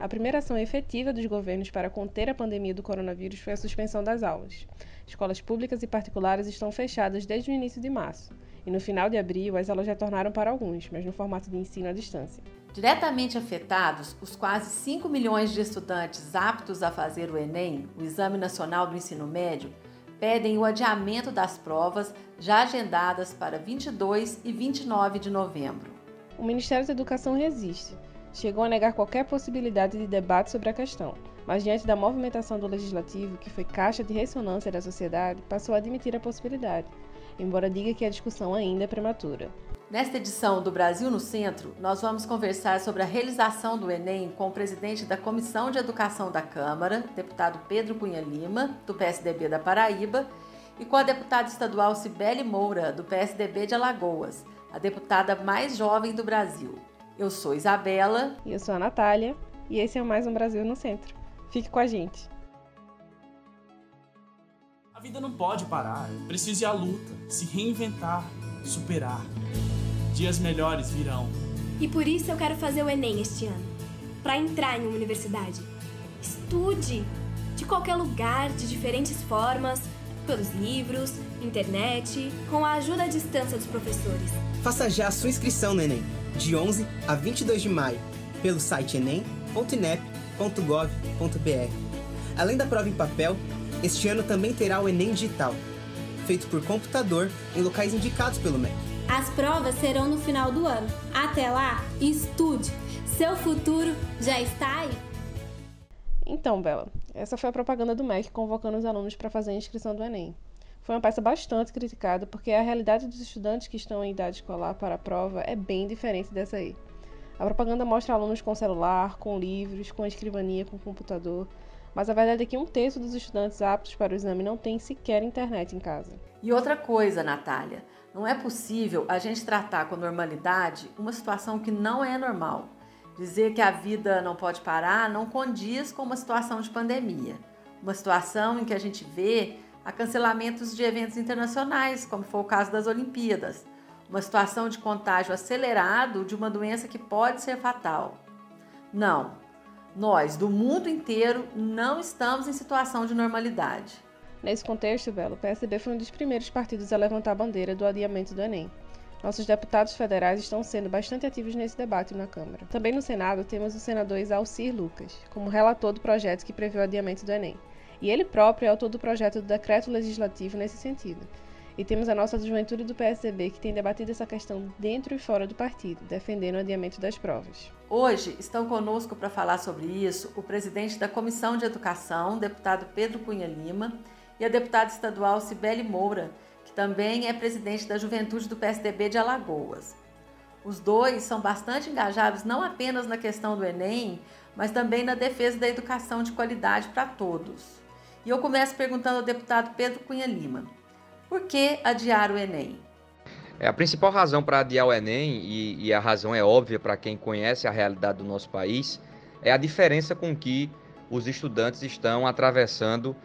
a primeira ação efetiva dos governos para conter a pandemia do coronavírus foi a suspensão das aulas. Escolas públicas e particulares estão fechadas desde o início de março. E no final de abril, as aulas retornaram para alguns, mas no formato de ensino à distância. Diretamente afetados, os quase 5 milhões de estudantes aptos a fazer o Enem, o Exame Nacional do Ensino Médio, pedem o adiamento das provas já agendadas para 22 e 29 de novembro. O Ministério da Educação resiste. Chegou a negar qualquer possibilidade de debate sobre a questão, mas diante da movimentação do legislativo, que foi caixa de ressonância da sociedade, passou a admitir a possibilidade, embora diga que a discussão ainda é prematura. Nesta edição do Brasil no Centro, nós vamos conversar sobre a realização do Enem com o presidente da Comissão de Educação da Câmara, deputado Pedro Cunha Lima, do PSDB da Paraíba, e com a deputada estadual Cibele Moura, do PSDB de Alagoas, a deputada mais jovem do Brasil. Eu sou Isabela. E eu sou a Natália. E esse é mais um Brasil no Centro. Fique com a gente. A vida não pode parar, é preciso ir à luta, se reinventar, superar dias melhores virão. E por isso eu quero fazer o Enem este ano para entrar em uma universidade. Estude de qualquer lugar, de diferentes formas, pelos livros, internet, com a ajuda à distância dos professores. Faça já a sua inscrição no Enem, de 11 a 22 de maio, pelo site enem.inep.gov.br. Além da prova em papel, este ano também terá o Enem Digital, feito por computador em locais indicados pelo MEC. As provas serão no final do ano. Até lá, estude! Seu futuro já está aí! Então, Bela, essa foi a propaganda do MEC convocando os alunos para fazer a inscrição do Enem. Foi uma peça bastante criticada porque a realidade dos estudantes que estão em idade escolar para a prova é bem diferente dessa aí. A propaganda mostra alunos com celular, com livros, com escrivania, com computador, mas a verdade é que um terço dos estudantes aptos para o exame não tem sequer internet em casa. E outra coisa, Natália, não é possível a gente tratar com normalidade uma situação que não é normal. Dizer que a vida não pode parar não condiz com uma situação de pandemia. Uma situação em que a gente vê a cancelamentos de eventos internacionais, como foi o caso das Olimpíadas. Uma situação de contágio acelerado de uma doença que pode ser fatal. Não, nós, do mundo inteiro, não estamos em situação de normalidade. Nesse contexto, Belo, o PSDB foi um dos primeiros partidos a levantar a bandeira do adiamento do Enem. Nossos deputados federais estão sendo bastante ativos nesse debate na Câmara. Também no Senado temos o senador Isalcir Lucas, como relator do projeto que prevê o adiamento do Enem. E ele próprio é autor do projeto do decreto legislativo nesse sentido. E temos a nossa juventude do PSDB que tem debatido essa questão dentro e fora do partido, defendendo o adiamento das provas. Hoje estão conosco para falar sobre isso o presidente da Comissão de Educação, deputado Pedro Cunha Lima, e a deputada estadual Cibele Moura, que também é presidente da Juventude do PSDB de Alagoas. Os dois são bastante engajados não apenas na questão do Enem, mas também na defesa da educação de qualidade para todos. E eu começo perguntando ao deputado Pedro Cunha Lima: por que adiar o Enem? É, a principal razão para adiar o Enem, e, e a razão é óbvia para quem conhece a realidade do nosso país, é a diferença com que os estudantes estão atravessando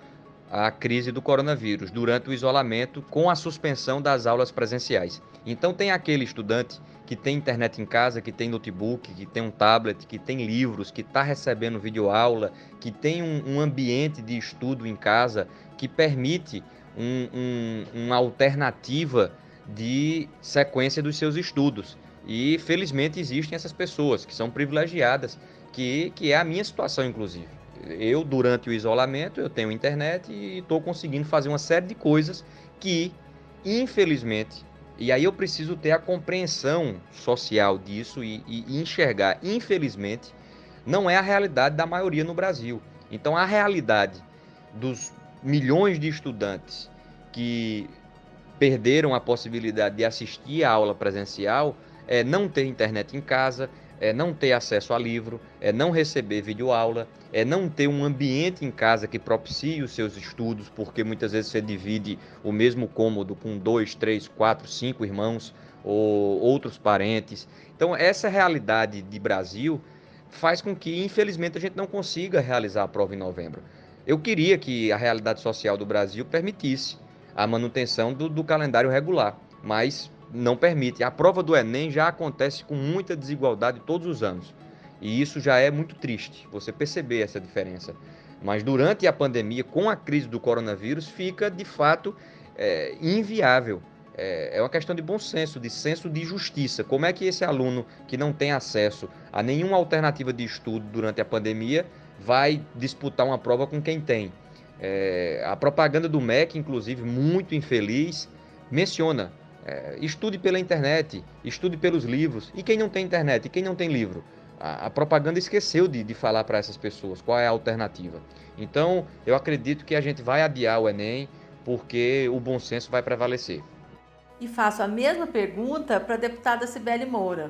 a crise do coronavírus durante o isolamento com a suspensão das aulas presenciais. Então tem aquele estudante que tem internet em casa, que tem notebook, que tem um tablet, que tem livros, que está recebendo videoaula, que tem um, um, ambiente de estudo em casa que permite um, um, uma alternativa de sequência dos seus estudos. E felizmente existem essas pessoas que são privilegiadas, que, que é a minha situação, inclusive eu, durante o isolamento, eu tenho internet e estou conseguindo fazer uma série de coisas que, infelizmente, e aí eu preciso ter a compreensão social disso e, e enxergar, infelizmente, não é a realidade da maioria no Brasil. Então, a realidade dos milhões de estudantes que perderam a possibilidade de assistir a aula presencial é não ter internet em casa, é não ter acesso a livro, é não receber videoaula, é não ter um ambiente em casa que propicie os seus estudos, porque muitas vezes você divide o mesmo cômodo com dois, três, quatro, cinco irmãos ou outros parentes. Então, essa realidade de Brasil faz com que, infelizmente, a gente não consiga realizar a prova em novembro. Eu queria que a realidade social do Brasil permitisse a manutenção do, do calendário regular, mas não permite. A prova do Enem já acontece com muita desigualdade todos os anos. E isso já é muito triste, você perceber essa diferença. Mas durante a pandemia, com a crise do coronavírus, fica de fato é, inviável. É, é uma questão de bom senso, de senso de justiça. Como é que esse aluno que não tem acesso a nenhuma alternativa de estudo durante a pandemia vai disputar uma prova com quem tem? É, a propaganda do MEC, inclusive, muito infeliz, menciona é, estude pela internet, estude pelos livros. E quem não tem internet? E quem não tem livro? A, a propaganda esqueceu de, de falar para essas pessoas qual é a alternativa. Então, eu acredito que a gente vai adiar o Enem porque o bom senso vai prevalecer. E faço a mesma pergunta para a deputada Cibele Moura.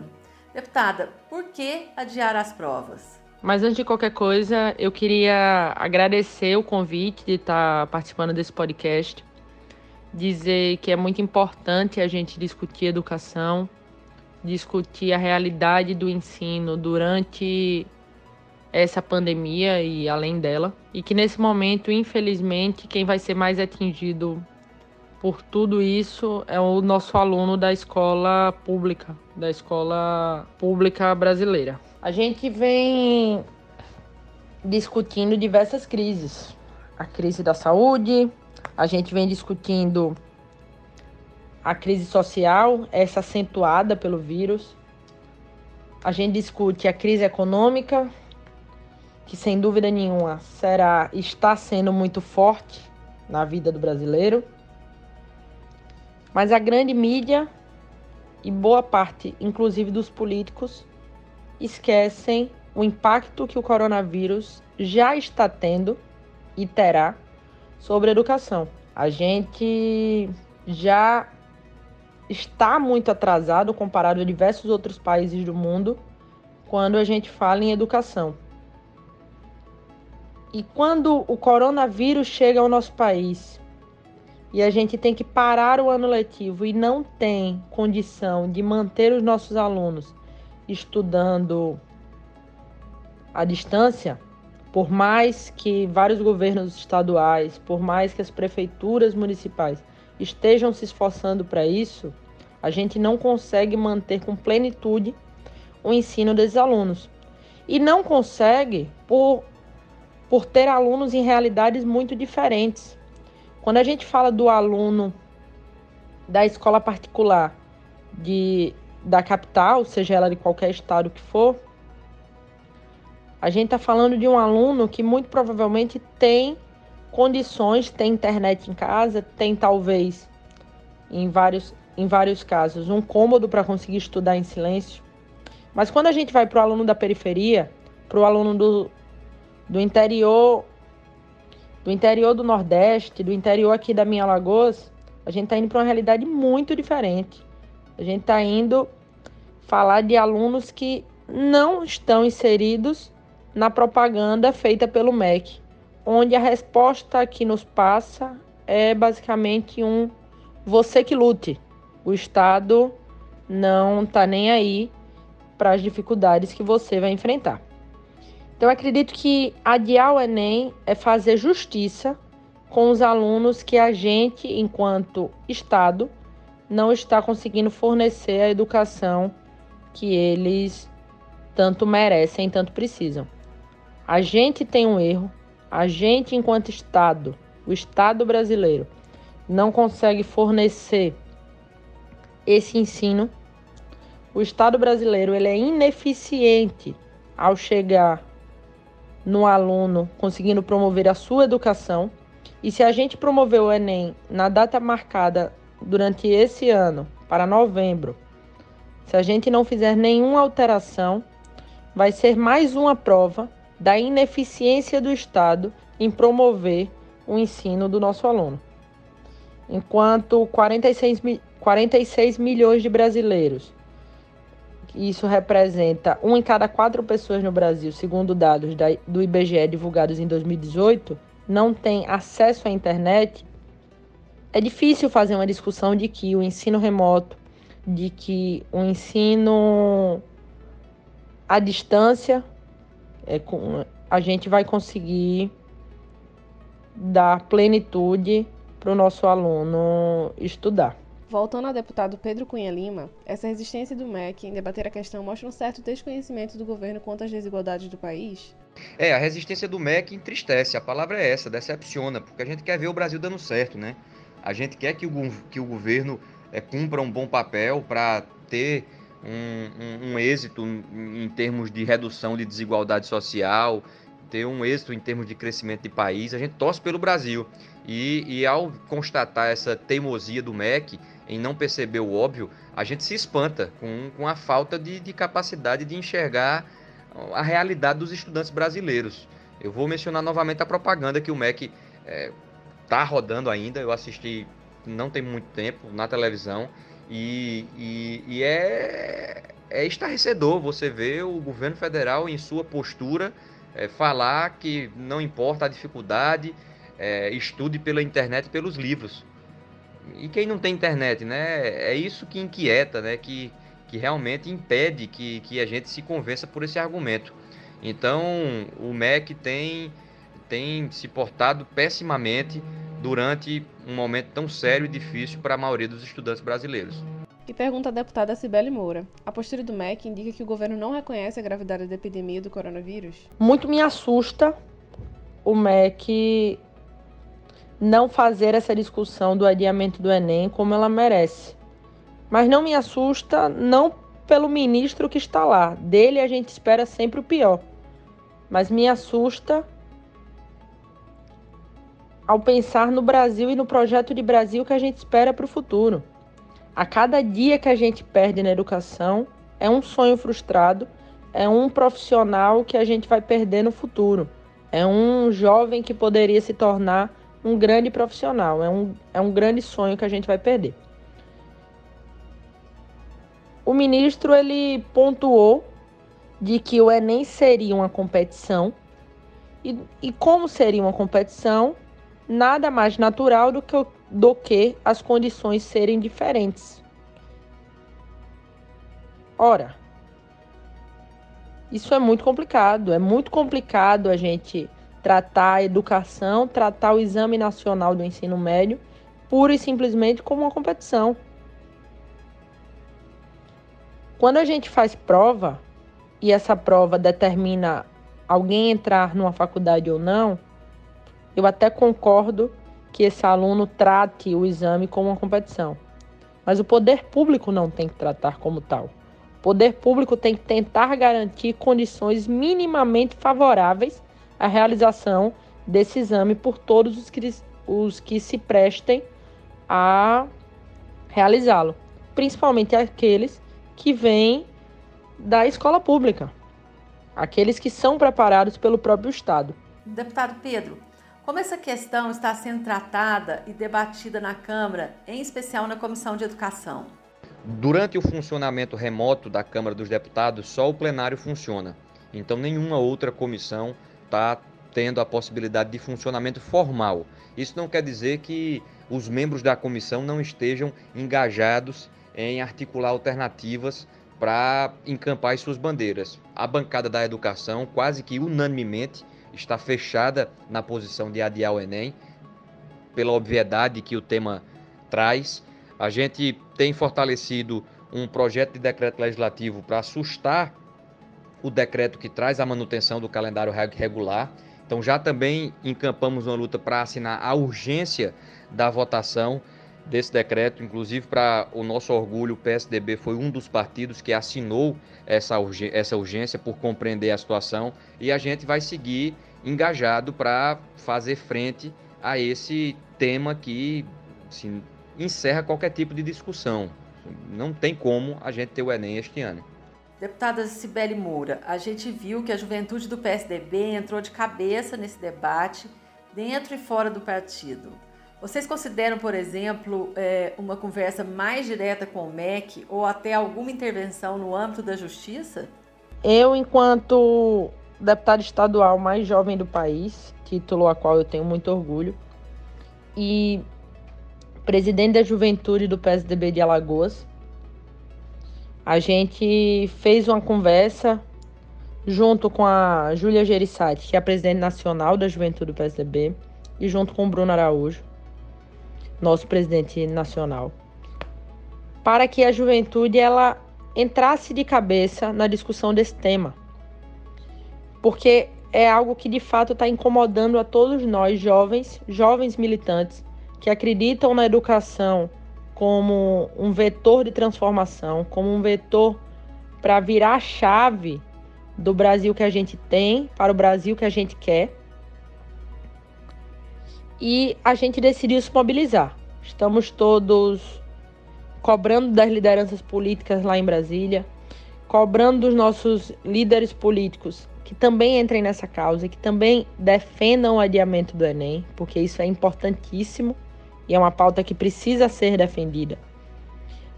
Deputada, por que adiar as provas? Mas antes de qualquer coisa, eu queria agradecer o convite de estar participando desse podcast dizer que é muito importante a gente discutir educação, discutir a realidade do ensino durante essa pandemia e além dela, e que nesse momento, infelizmente, quem vai ser mais atingido por tudo isso é o nosso aluno da escola pública, da escola pública brasileira. A gente vem discutindo diversas crises. A crise da saúde, a gente vem discutindo a crise social, essa acentuada pelo vírus. A gente discute a crise econômica, que sem dúvida nenhuma será está sendo muito forte na vida do brasileiro. Mas a grande mídia e boa parte, inclusive dos políticos, esquecem o impacto que o coronavírus já está tendo e terá sobre educação. A gente já está muito atrasado comparado a diversos outros países do mundo quando a gente fala em educação. E quando o coronavírus chega ao nosso país e a gente tem que parar o ano letivo e não tem condição de manter os nossos alunos estudando à distância, por mais que vários governos estaduais, por mais que as prefeituras municipais estejam se esforçando para isso, a gente não consegue manter com plenitude o ensino desses alunos. E não consegue por, por ter alunos em realidades muito diferentes. Quando a gente fala do aluno da escola particular de, da capital, seja ela de qualquer estado que for, a gente está falando de um aluno que muito provavelmente tem condições, tem internet em casa, tem talvez, em vários, em vários casos, um cômodo para conseguir estudar em silêncio. Mas quando a gente vai para o aluno da periferia, para o aluno do, do interior, do interior do Nordeste, do interior aqui da minha Alagoas, a gente está indo para uma realidade muito diferente. A gente está indo falar de alunos que não estão inseridos na propaganda feita pelo MEC, onde a resposta que nos passa é basicamente um você que lute. O Estado não está nem aí para as dificuldades que você vai enfrentar. Então, acredito que adiar o Enem é fazer justiça com os alunos que a gente, enquanto Estado, não está conseguindo fornecer a educação que eles tanto merecem, tanto precisam. A gente tem um erro, a gente, enquanto Estado, o Estado brasileiro, não consegue fornecer esse ensino. O Estado brasileiro ele é ineficiente ao chegar no aluno conseguindo promover a sua educação. E se a gente promover o Enem na data marcada durante esse ano, para novembro, se a gente não fizer nenhuma alteração, vai ser mais uma prova da ineficiência do Estado em promover o ensino do nosso aluno. Enquanto 46, 46 milhões de brasileiros, isso representa um em cada quatro pessoas no Brasil, segundo dados da, do IBGE divulgados em 2018, não tem acesso à internet, é difícil fazer uma discussão de que o ensino remoto, de que o ensino à distância é, a gente vai conseguir dar plenitude para o nosso aluno estudar. Voltando ao deputado Pedro Cunha Lima, essa resistência do MEC em debater a questão mostra um certo desconhecimento do governo quanto às desigualdades do país? É, a resistência do MEC entristece, a palavra é essa, decepciona, porque a gente quer ver o Brasil dando certo, né? A gente quer que o, que o governo é, cumpra um bom papel para ter um, um, um êxito em termos de redução de desigualdade social, ter um êxito em termos de crescimento de país. A gente torce pelo Brasil. E, e ao constatar essa teimosia do MEC, em não perceber o óbvio, a gente se espanta com, com a falta de, de capacidade de enxergar a realidade dos estudantes brasileiros. Eu vou mencionar novamente a propaganda que o MEC está é, tá rodando ainda. Eu assisti não tem muito tempo na televisão e, e, e é, é estarrecedor você ver o governo federal em sua postura é, falar que não importa a dificuldade, é, estude pela internet e pelos livros. E quem não tem internet, né? É isso que inquieta, né? Que, que realmente impede que, que a gente se convença por esse argumento. Então, o MEC tem, tem se portado pessimamente durante um momento tão sério e difícil para a maioria dos estudantes brasileiros. E pergunta a deputada Cibele Moura. A postura do MEC indica que o governo não reconhece a gravidade da epidemia do coronavírus? Muito me assusta o MEC não fazer essa discussão do adiamento do Enem como ela merece. Mas não me assusta não pelo ministro que está lá. Dele a gente espera sempre o pior. Mas me assusta ao pensar no Brasil e no projeto de Brasil que a gente espera para o futuro. A cada dia que a gente perde na educação é um sonho frustrado, é um profissional que a gente vai perder no futuro, é um jovem que poderia se tornar um grande profissional. É um, é um grande sonho que a gente vai perder. O ministro ele pontuou de que o Enem seria uma competição e, e como seria uma competição, nada mais natural do que, do que as condições serem diferentes. Ora, isso é muito complicado. É muito complicado a gente tratar a educação, tratar o Exame Nacional do Ensino Médio, pura e simplesmente como uma competição. Quando a gente faz prova e essa prova determina alguém entrar numa faculdade ou não, eu até concordo que esse aluno trate o exame como uma competição. Mas o poder público não tem que tratar como tal. O poder público tem que tentar garantir condições minimamente favoráveis a realização desse exame por todos os que, os que se prestem a realizá-lo, principalmente aqueles que vêm da escola pública, aqueles que são preparados pelo próprio Estado. Deputado Pedro, como essa questão está sendo tratada e debatida na Câmara, em especial na Comissão de Educação? Durante o funcionamento remoto da Câmara dos Deputados, só o plenário funciona. Então, nenhuma outra comissão está tendo a possibilidade de funcionamento formal. Isso não quer dizer que os membros da comissão não estejam engajados em articular alternativas para encampar as suas bandeiras. A bancada da educação, quase que unanimemente, está fechada na posição de adiar o Enem, pela obviedade que o tema traz. A gente tem fortalecido um projeto de decreto legislativo para assustar o decreto que traz a manutenção do calendário regular. Então já também encampamos uma luta para assinar a urgência da votação desse decreto, inclusive para o nosso orgulho, o PSDB foi um dos partidos que assinou essa, essa urgência por compreender a situação e a gente vai seguir engajado para fazer frente a esse tema que assim, encerra qualquer tipo de discussão. Não tem como a gente ter o Enem este ano. Deputada Cibele Moura, a gente viu que a juventude do PSDB entrou de cabeça nesse debate, dentro e fora do partido. Vocês consideram, por exemplo, é, uma conversa mais direta com o MEC ou até alguma intervenção no âmbito da justiça? Eu, enquanto deputada estadual mais jovem do país, título a qual eu tenho muito orgulho, e presidente da juventude do PSDB de Alagoas, a gente fez uma conversa junto com a Júlia Gerissati, que é a presidente nacional da Juventude do PSDB, e junto com o Bruno Araújo, nosso presidente nacional. para que a juventude ela entrasse de cabeça na discussão desse tema. Porque é algo que de fato está incomodando a todos nós, jovens, jovens militantes, que acreditam na educação como um vetor de transformação, como um vetor para virar a chave do Brasil que a gente tem para o Brasil que a gente quer. E a gente decidiu se mobilizar. Estamos todos cobrando das lideranças políticas lá em Brasília, cobrando dos nossos líderes políticos que também entrem nessa causa, que também defendam o adiamento do Enem, porque isso é importantíssimo e é uma pauta que precisa ser defendida.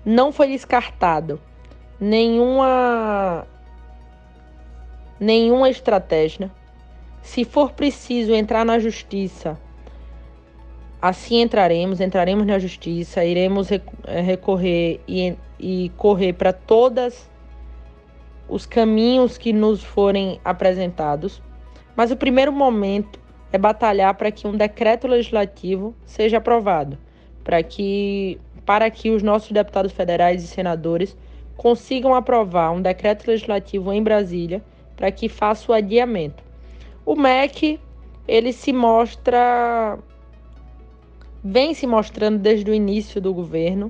Não foi descartado nenhuma nenhuma estratégia. Se for preciso entrar na justiça, assim entraremos, entraremos na justiça, iremos eh, recorrer e, e correr para todas os caminhos que nos forem apresentados, mas o primeiro momento é batalhar para que um decreto legislativo seja aprovado, para que para que os nossos deputados federais e senadores consigam aprovar um decreto legislativo em Brasília para que faça o adiamento. O MEC, ele se mostra vem se mostrando desde o início do governo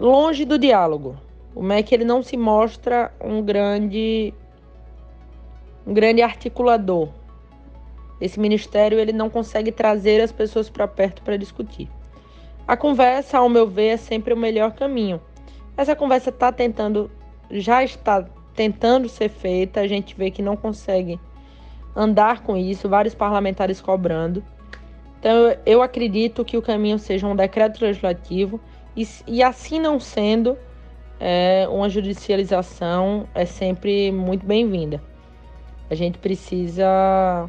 longe do diálogo, o MEC ele não se mostra um grande um grande articulador. Esse ministério ele não consegue trazer as pessoas para perto para discutir. A conversa, ao meu ver, é sempre o melhor caminho. Essa conversa está tentando, já está tentando ser feita. A gente vê que não consegue andar com isso. Vários parlamentares cobrando. Então, eu acredito que o caminho seja um decreto legislativo e, e assim não sendo, é, uma judicialização é sempre muito bem-vinda. A gente precisa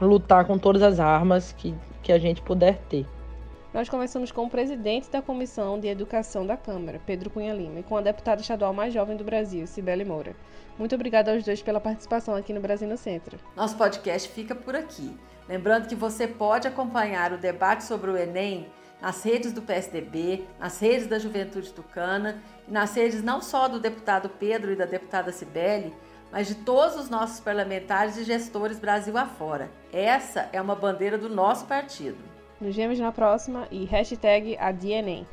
lutar com todas as armas que, que a gente puder ter. Nós conversamos com o presidente da Comissão de Educação da Câmara, Pedro Cunha Lima, e com a deputada estadual mais jovem do Brasil, Cibele Moura. Muito obrigada aos dois pela participação aqui no Brasil no Centro. Nosso podcast fica por aqui. Lembrando que você pode acompanhar o debate sobre o Enem nas redes do PSDB, nas redes da Juventude Tucana e nas redes não só do deputado Pedro e da deputada Cibele, mas de todos os nossos parlamentares e gestores Brasil afora. Essa é uma bandeira do nosso partido. Nos vemos na próxima e hashtag ADNEM.